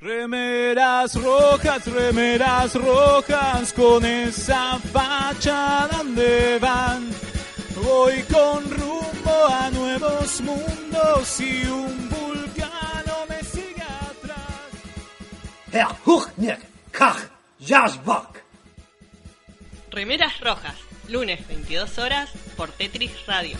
Remeras rojas, remeras rojas, con esa facha donde van. Voy con rumbo a nuevos mundos y un vulcano me sigue atrás. Herr Huchnick, Kach, Jasbach. Remeras Rojas, lunes 22 horas por Tetris Radio.